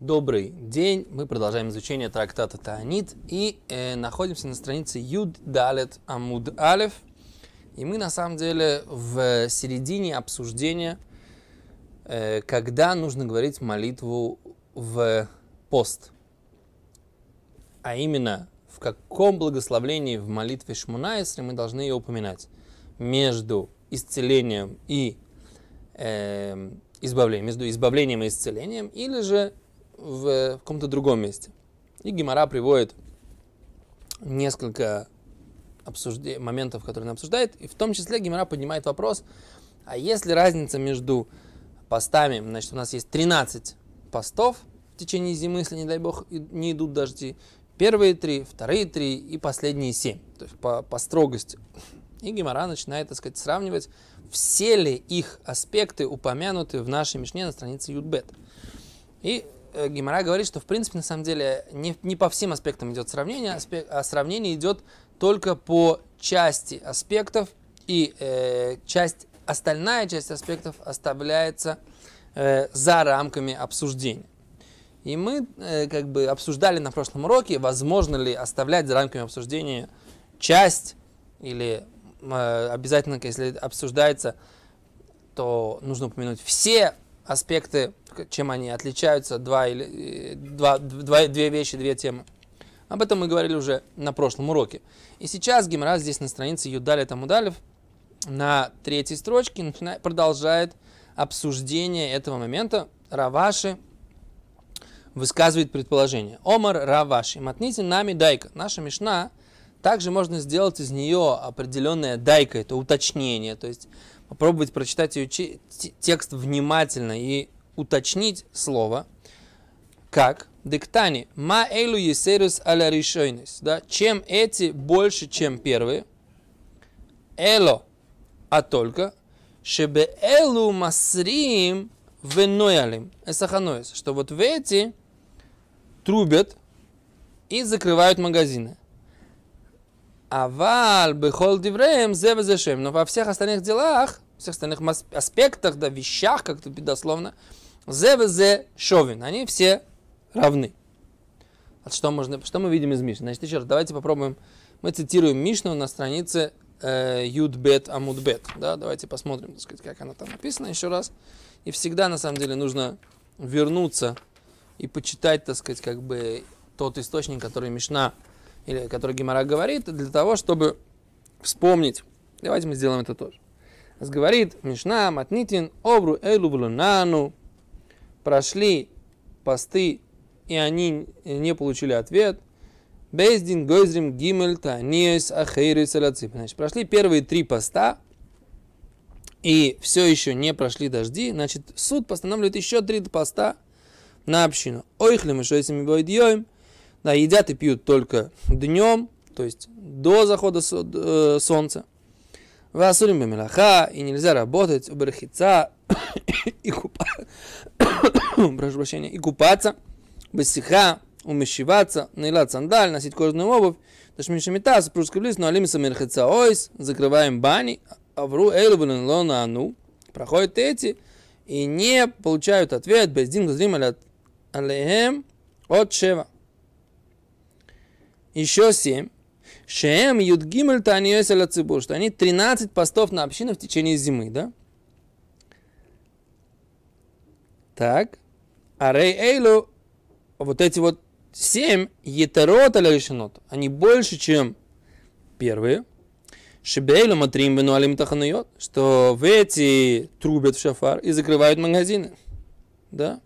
Добрый день. Мы продолжаем изучение трактата Таанит и э, находимся на странице Юд Далет Амуд Алев. И мы на самом деле в середине обсуждения, э, когда нужно говорить молитву в пост. А именно, в каком благословлении в молитве Шмунаисре мы должны ее упоминать. Между исцелением и э, избавлением, между избавлением и исцелением, или же в, каком-то другом месте. И Гимара приводит несколько обсужде... моментов, которые она обсуждает, и в том числе Гимара поднимает вопрос, а есть ли разница между постами, значит, у нас есть 13 постов в течение зимы, если, не дай бог, не идут дожди, первые три, вторые три и последние семь, то есть по, по строгости. И Гимара начинает, так сказать, сравнивать, все ли их аспекты упомянуты в нашей Мишне на странице Юдбет. И Гимара говорит, что в принципе на самом деле не, не по всем аспектам идет сравнение, аспект, а сравнение идет только по части аспектов, и э, часть, остальная часть аспектов оставляется э, за рамками обсуждения. И мы э, как бы обсуждали на прошлом уроке, возможно ли оставлять за рамками обсуждения часть, или э, обязательно, если обсуждается, то нужно упомянуть все аспекты, чем они отличаются, два или, э, два, два, две вещи, две темы. Об этом мы говорили уже на прошлом уроке. И сейчас Гимара здесь на странице Юдали Тамудалев на третьей строчке продолжает обсуждение этого момента. Раваши высказывает предположение. Омар Раваши. Матните нами дайка. Наша Мишна также можно сделать из нее определенная дайка, это уточнение. То есть попробовать прочитать ее текст внимательно и уточнить слово. Как? Диктани. Ма эйлу есерус аля решойнис. Да? Чем эти больше, чем первые? Эло. А только. Шебе элу масрим веноялим. Эсаханоис. Что вот в эти трубят и закрывают магазины. Авал бехол дивреем зевезешем. Но во всех остальных делах, всех остальных аспектах, да, вещах, как-то дословно, зевезе шовин. Они все равны. Вот что, можно, что мы видим из Мишны? Значит, еще раз, давайте попробуем. Мы цитируем Мишну на странице э, Юдбет Амудбет. Да, давайте посмотрим, так сказать, как она там написана еще раз. И всегда, на самом деле, нужно вернуться и почитать, так сказать, как бы тот источник, который Мишна или который Гимара говорит, для того, чтобы вспомнить. Давайте мы сделаем это тоже. Говорит Мишна, Матнитин, Обру Эйлу Блунану, прошли посты, и они не получили ответ. Бездин Гойзрим Гимель Таниес Ахейрис Алацип. Значит, прошли первые три поста, и все еще не прошли дожди, значит, суд постанавливает еще три поста на общину. Ойхлем и шойсами бойдьем – да, едят и пьют только днем, то есть до захода э, солнца. Васурим мелаха, и нельзя работать, уберхица, и купаться, прошу прощения, и купаться, бесиха, умещиваться, наилать сандаль, носить кожаную обувь, ташмишамита, супружеский близ, но алимса мерхица ойс, закрываем бани, авру эйлубулин лона ану, проходят эти, и не получают ответ, бездин гузрим алейхем от шева еще семь. Шеем Юдгимель Таниеселя Цибур, что они 13 постов на общину в течение зимы, да? Так. А Рей Эйлу, вот эти вот семь етерот решенот, они больше, чем первые. Шибейлу матрим бенуалим тахануйот, что в эти трубят в шафар и закрывают магазины. Да?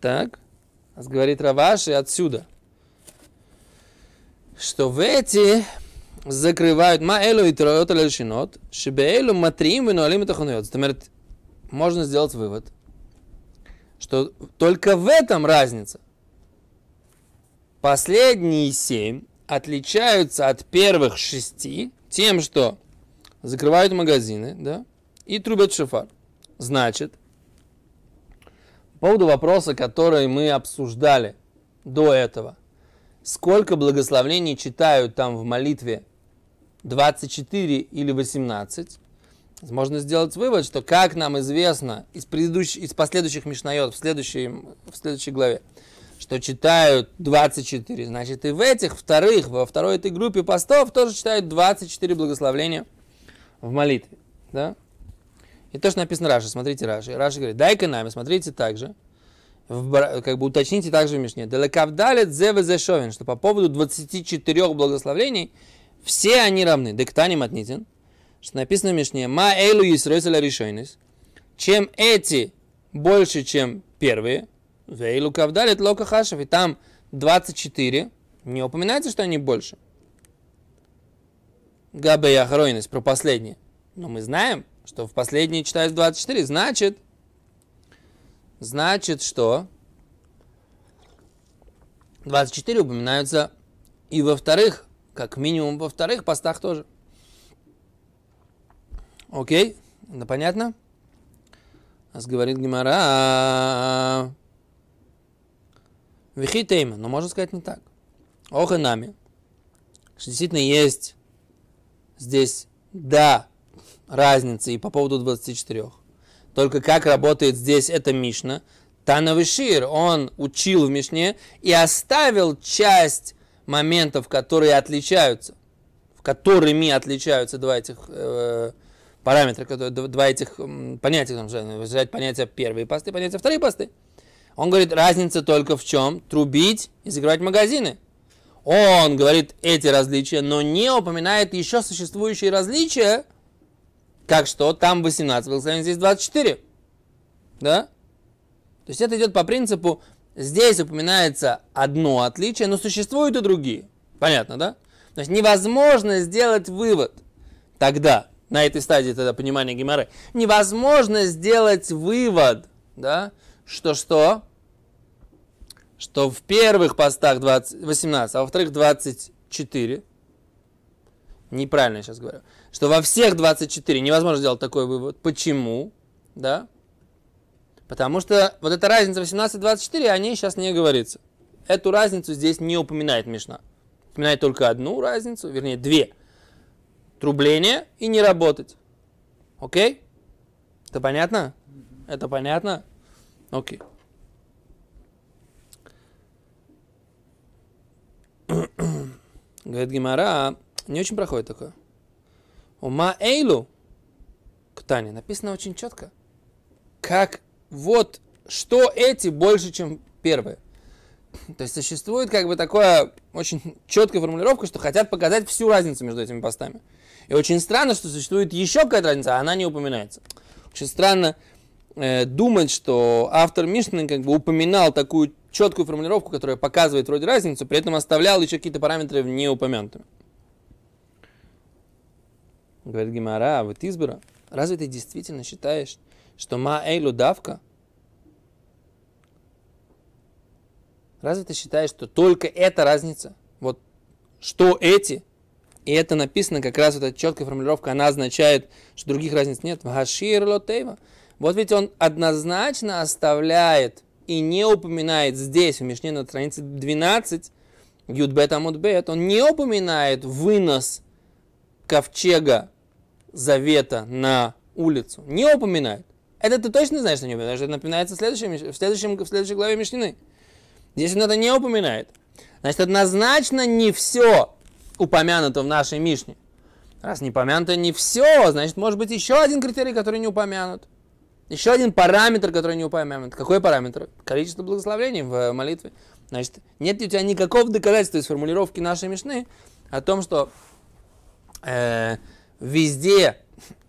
Так. Говорит Раваши отсюда, что в эти закрывают маэлу и троот лешинот, шибеэлу матрим и нуалим и можно сделать вывод, что только в этом разница. Последние семь отличаются от первых шести тем, что закрывают магазины, да, и трубят шофар. Значит, поводу вопроса, который мы обсуждали до этого. Сколько благословений читают там в молитве? 24 или 18? можно сделать вывод, что, как нам известно из, предыдущих, из последующих Мишнайот в следующей, в следующей главе, что читают 24, значит и в этих вторых, во второй этой группе постов тоже читают 24 благословления в молитве. Да? И то, что написано Раши, смотрите Раши. Раши говорит, дай-ка нами, смотрите также, в, как бы уточните также в Мишне. Далекавдалет зеве что по поводу 24 благословлений все они равны. Дектани матнитин что написано в Мишне, «Ма эйлу Исройзеля решойнес», чем эти больше, чем первые, «Вейлу кавдалит лока хашев», и там 24, не упоминается, что они больше. Габе Яхройнес, про последние. Но мы знаем, что в последние читают 24, значит, значит, что 24 упоминаются и во вторых, как минимум во вторых постах тоже. Окей, это понятно? Нас говорит Гимара. Вихитейма, но можно сказать не так. Ох и нами. Что действительно есть здесь, да, разница и по поводу 24. Только как работает здесь эта Мишна. Танавишир, он учил в Мишне и оставил часть моментов, которые отличаются, в которыми отличаются два этих э, параметры, которые, два этих понятия, там, взять понятие первые посты, понятие вторые посты. Он говорит, разница только в чем? Трубить и закрывать магазины. Он говорит эти различия, но не упоминает еще существующие различия, как что там 18 благословений, здесь 24. Да? То есть это идет по принципу, здесь упоминается одно отличие, но существуют и другие. Понятно, да? То есть невозможно сделать вывод тогда, на этой стадии тогда понимания Гимары, невозможно сделать вывод, да, что что? Что в первых постах 20, 18, а во вторых 24, неправильно я сейчас говорю, что во всех 24 невозможно сделать такой вывод. Почему? Да? Потому что вот эта разница 18-24, о ней сейчас не говорится. Эту разницу здесь не упоминает Мишна. Упоминает только одну разницу, вернее, две – трубление и не работать. Окей? Это понятно? Это понятно? Окей. Говорит Гимара, не очень проходит такое. Ума эйлу, Ктане, написано очень четко. Как вот, что эти больше, чем первые. То есть существует как бы такое очень четкая формулировка, что хотят показать всю разницу между этими постами. И очень странно, что существует еще какая-то разница, а она не упоминается. Очень странно э, думать, что автор Мишны как бы упоминал такую четкую формулировку, которая показывает вроде разницу, при этом оставлял еще какие-то параметры не упомянутыми. Говорит Гимара, а вот избора, разве ты действительно считаешь, что ма эйлу давка? Разве ты считаешь, что только эта разница? Вот что эти и это написано как раз вот эта четкая формулировка, она означает, что других разниц нет. Вагашир лотейва. Вот ведь он однозначно оставляет и не упоминает здесь, в Мишне на странице 12, Юдбет Амудбет, он не упоминает вынос ковчега завета на улицу. Не упоминает. Это ты точно знаешь, что не упоминает, это напоминается в, следующем, в, следующем, в следующей главе Мишнины. Здесь он это не упоминает. Значит, однозначно не все упомянуто в нашей Мишне. Раз не упомянуто не все, значит, может быть еще один критерий, который не упомянут. Еще один параметр, который не упомянут. Какой параметр? Количество благословений в молитве. Значит, нет у тебя никакого доказательства из формулировки нашей Мишны о том, что э, везде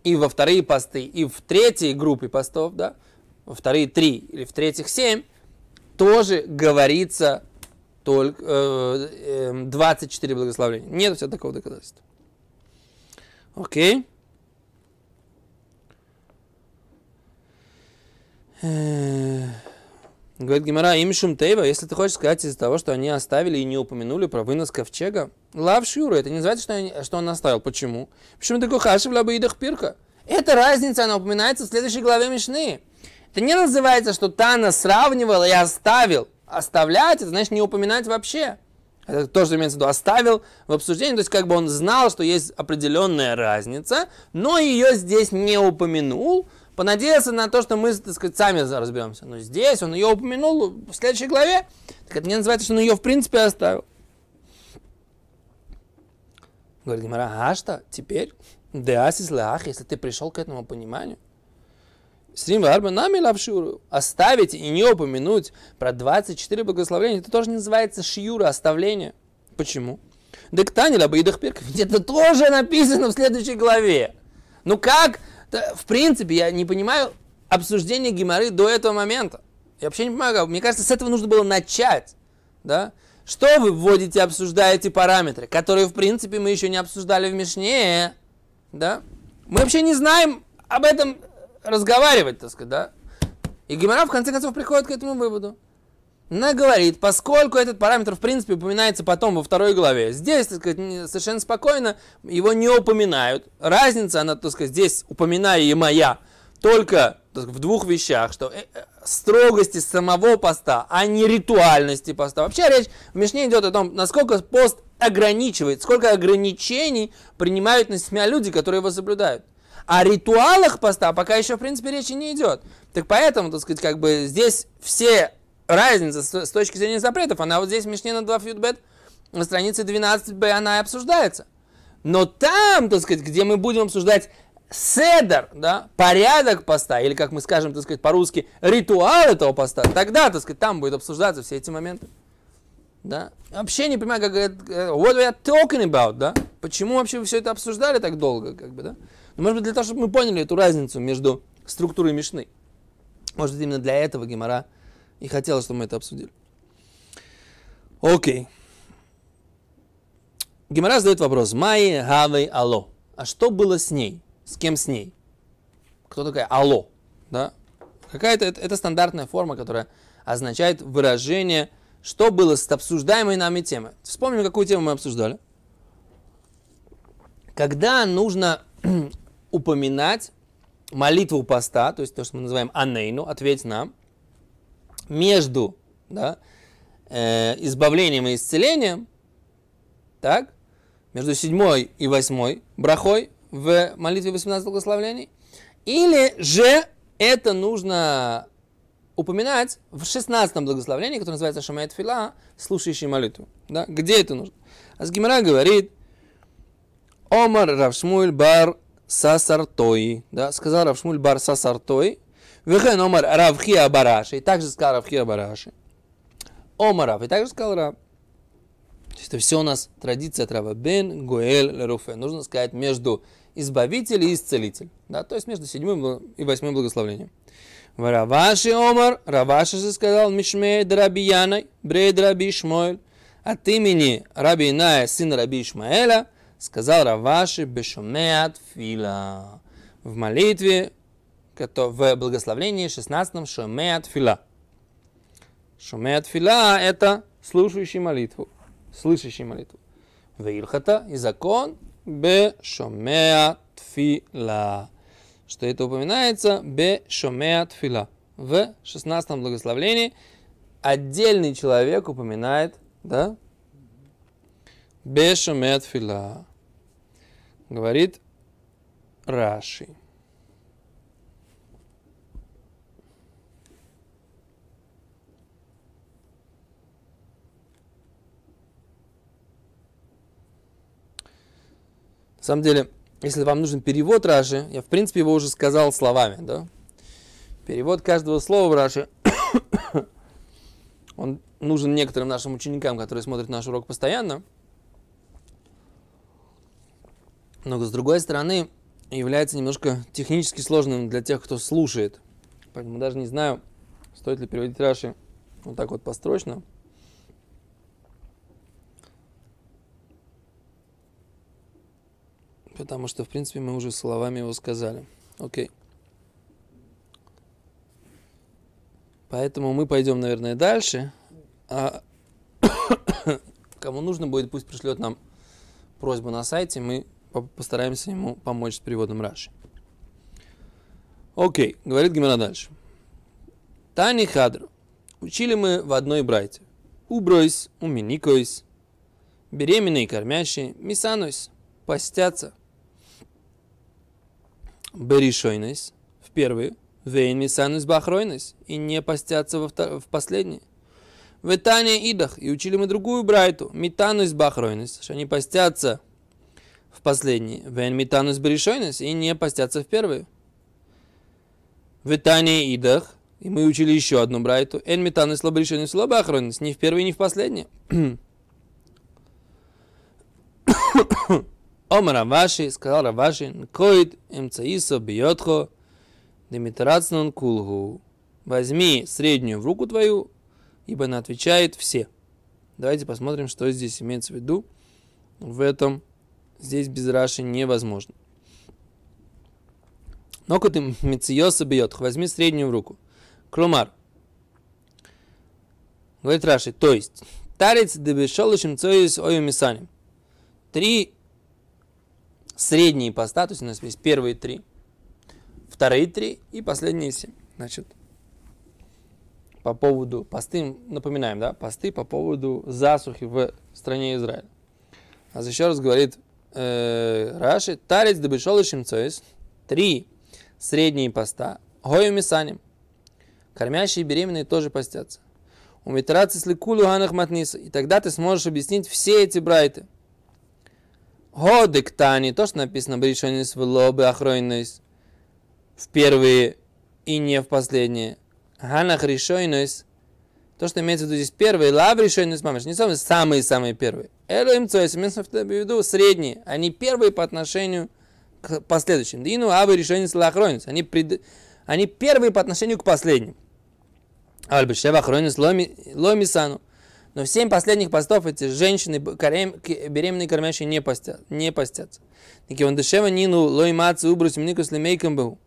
и во вторые посты, и в третьей группе постов, да, во вторые три или в третьих семь, тоже говорится только э, 24 благословения. Нет у тебя такого доказательства. Окей. Э, говорит Гимара, им шум тейва, если ты хочешь сказать из-за того, что они оставили и не упомянули про вынос ковчега, лав шюру, это не называется, что, они, что он оставил. Почему? Почему такой хашев лаба идах пирка? Эта разница, она упоминается в следующей главе Мишны. Это не называется, что Тана сравнивал и оставил оставлять, это значит не упоминать вообще. Это то, что имеется в виду, оставил в обсуждении, то есть как бы он знал, что есть определенная разница, но ее здесь не упомянул, понадеялся на то, что мы, так сказать, сами разберемся. Но здесь он ее упомянул в следующей главе, так это не называется, что он ее в принципе оставил. Говорит Гимара, а что, теперь, деасис лах, если ты пришел к этому пониманию, Срим Арба нами лавшуру. Оставить и не упомянуть про 24 благословения, это тоже называется шиюра, оставление. Почему? Дектани лаба идах Ведь это тоже написано в следующей главе. Ну как? В принципе, я не понимаю обсуждение Гимары до этого момента. Я вообще не понимаю, мне кажется, с этого нужно было начать. Да? Что вы вводите, обсуждаете параметры, которые, в принципе, мы еще не обсуждали в Мишне. Да? Мы вообще не знаем об этом разговаривать, так сказать, да? И Гимара в конце концов приходит к этому выводу. Она говорит, поскольку этот параметр, в принципе, упоминается потом во второй главе, здесь, так сказать, совершенно спокойно его не упоминают. Разница, она, так сказать, здесь упоминаемая только сказать, в двух вещах, что э, э, строгости самого поста, а не ритуальности поста. Вообще речь в Мишне идет о том, насколько пост ограничивает, сколько ограничений принимают на себя люди, которые его соблюдают. О ритуалах поста пока еще, в принципе, речи не идет. Так поэтому, так сказать, как бы здесь все разницы с, точки зрения запретов, она вот здесь в Мишне на 2 фьютбет на странице 12b она и обсуждается. Но там, так сказать, где мы будем обсуждать седер, да, порядок поста, или, как мы скажем, так сказать, по-русски, ритуал этого поста, тогда, так сказать, там будет обсуждаться все эти моменты. Да? Вообще не понимаю, как говорят, э, what we are talking about, да? Почему вообще вы все это обсуждали так долго, как бы, да? Но, может быть, для того, чтобы мы поняли эту разницу между структурой Мишны. Может быть, именно для этого Гимара и хотела, чтобы мы это обсудили. Окей. Гимара задает вопрос. Майи Гавей Ало. А что было с ней? С кем с ней? Кто такая Ало? Да? Какая-то это, это стандартная форма, которая означает выражение, что было с обсуждаемой нами темой. Вспомним, какую тему мы обсуждали. Когда нужно упоминать молитву поста, то есть то, что мы называем анейну, ответь нам, между да, э, избавлением и исцелением, так, между седьмой и восьмой брахой в молитве 18 благословлений, или же это нужно упоминать в 16 благословлении, которое называется Шамает Фила, слушающий молитву. Да? Где это нужно? Азгимара говорит, Омар Равшмуль Бар Сасартой, да, сказал Равшмуль Бар Сасартой, Вехен Омар Равхия Бараши, и также сказал Равхия Бараши. Омар Рав, и также сказал Рав. То есть это все у нас традиция Трава Бен Гуэль Руфе. Нужно сказать между избавитель и исцелитель. Да, то есть между седьмым и восьмым благословением. Раваши Омар, Раваши же сказал Мишмей Драбияной, Брей Драби Шмоэль, от имени Раби Иная, сына Раби Ишмаэля, сказал Раваши Бешумеат Фила. В молитве, в благословлении 16 Шумеат Фила. Шумеат Фила – это слушающий молитву, слышащий молитву. Вейлхата и закон Бешумеат Фила. Что это упоминается Бешумеат Фила. В 16 благословлении отдельный человек упоминает, да, Бешумеат Фила говорит Раши. На самом деле, если вам нужен перевод Раши, я в принципе его уже сказал словами, да? Перевод каждого слова в Раши, он нужен некоторым нашим ученикам, которые смотрят наш урок постоянно – но с другой стороны является немножко технически сложным для тех, кто слушает. Поэтому даже не знаю, стоит ли переводить Раши вот так вот построчно. Потому что, в принципе, мы уже словами его сказали. Окей. Поэтому мы пойдем, наверное, дальше. А кому нужно будет, пусть пришлет нам просьбу на сайте. Мы постараемся ему помочь с переводом Раши. Окей, говорит Гимара дальше. Тани Хадру. Учили мы в одной брайте. Убройс, уминикойс. беременные и кормящие, мисанусь, постятся. Беришойнес в первый, вейн мисанусь бахройнес, и не постятся во втор- в последний. В Итане идах, и учили мы другую брайту, митанусь бахройнес, что они постятся в последний, вейн митанусь беришойнес, и не постятся в первый. В Итане идах, и мы учили еще одну брайту, эн митанусь слаборишойнес, слабахройнес, не в первый, не в последний. Омар Раваши, сказал Раваши, коид эмцаисо бьетхо, демитрацнун кулгу. Возьми среднюю в руку твою, ибо она отвечает все. Давайте посмотрим, что здесь имеется в виду. В этом здесь без Раши невозможно. Но ты мециоса бьет, возьми среднюю в руку. Клумар. Говорит Раши, то есть, тарец дебешолышим цоис ою мисаним. Три средние поста, то есть у нас есть первые три, вторые три и последние семь. Значит, по поводу посты, напоминаем, да, посты по поводу засухи в стране Израиля. А еще раз говорит э, Раши, тарец дебешол и шимцоис, три средние поста, гою мисаним, кормящие беременные тоже постятся. У метрацы сликулю ганах матниса, и тогда ты сможешь объяснить все эти брайты. Годектани, то, что написано Бришонис в лобы охройнойс, в первые и не в последние. Ганах решойнойс, то, что имеется в виду здесь первые, лав решойнойс мамаш, не самые-самые первые. Элоим цойс, имеется в виду средние, они первые по отношению к последующим. Дину авы решойнойс лахройнойс, они, пред... они первые по отношению к последним. Альбешева охройнойс ломисану. Но в семь последних постов эти женщины беременные кормящие не постят, не постятся. Такие он дешево нину лоймацу убрус мникус лемейком был.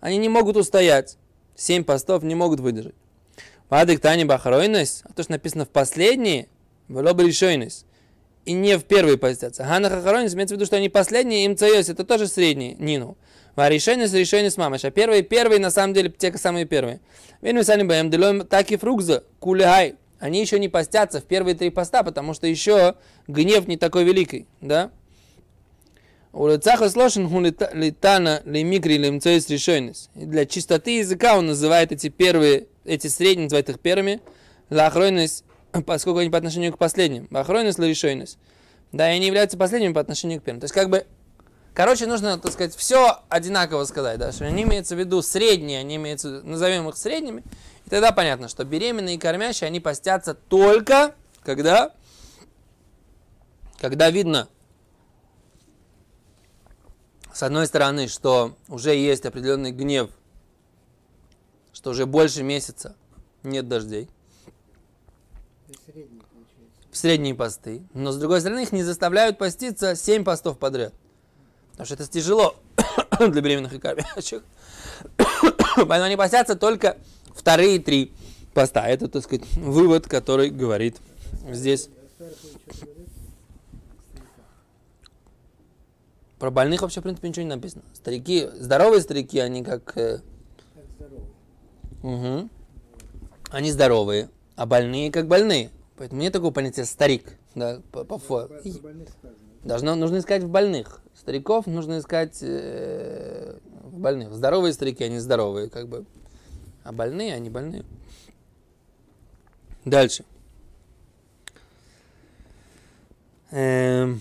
Они не могут устоять. Семь постов не могут выдержать. Вадык тани бахаройность, а то, что написано в последние, в решойность. И не в первые постятся. Хана хахаройность имеется в виду, что они последние, им цайос, это тоже средние, нину. А решойность, решойность мамаш. А первые, первые, на самом деле, те самые первые. Вену сани баем делоем так и фрукза, кулехай они еще не постятся в первые три поста, потому что еще гнев не такой великий, да? Решойнес. Для чистоты языка он называет эти первые, эти средние, называет их первыми, лахройнес, поскольку они по отношению к последним. Лахройнес решойнес. Да, и они являются последними по отношению к первым. То есть, как бы, короче, нужно, так сказать, все одинаково сказать, да, что они имеются в виду средние, они имеются, назовем их средними, и тогда понятно, что беременные и кормящие, они постятся только, когда, когда видно, с одной стороны, что уже есть определенный гнев, что уже больше месяца нет дождей. В средние посты. Но с другой стороны, их не заставляют поститься 7 постов подряд. Потому что это тяжело для беременных и кормящих. Поэтому они постятся только вторые три поста. Это, так сказать, вывод, который говорит здесь. Про больных вообще, в принципе, ничего не написано. Старики, здоровые старики, они как... Э... Угу. Они здоровые, а больные как больные. Поэтому нет такого понятия старик. Да, по, по, по. Должно, нужно искать в больных. Стариков нужно искать э, в больных. Здоровые старики, они здоровые, как бы. А больные, они больные. Дальше. Эм.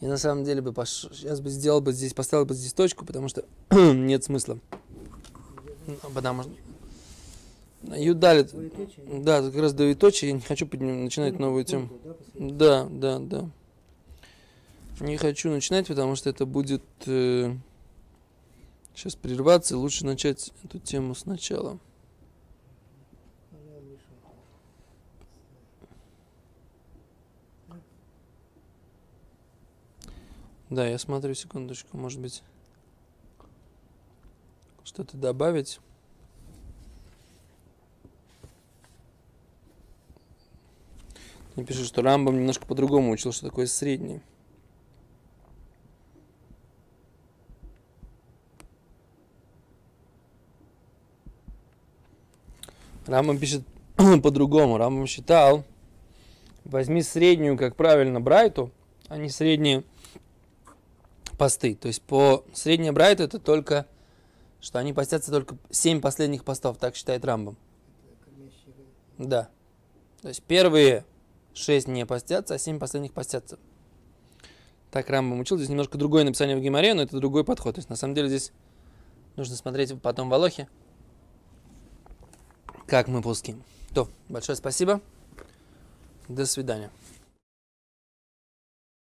Я на самом деле бы пош... сейчас бы сделал бы здесь, поставил бы здесь точку, потому что нет смысла. Ну, потому что Юдалит. Да, как раз двоеточие. Я не хочу начинать новую тему. Да, да, да. Не хочу начинать, потому что это будет э, сейчас прерваться. Лучше начать эту тему сначала. Да, я смотрю, секундочку, может быть, что-то добавить. Мне что Рамбом немножко по-другому учил, что такое средний. Рамбам пишет по-другому. Рамбам считал, возьми среднюю, как правильно, брайту, а не средние посты. То есть по средней брайту это только, что они постятся только 7 последних постов, так считает Рамбам. Да. То есть первые 6 не постятся, а 7 последних постятся. Так Рамбам учил. Здесь немножко другое написание в Геморе, но это другой подход. То есть на самом деле здесь нужно смотреть потом в Алохе, как мы пуским. То, большое спасибо. До свидания.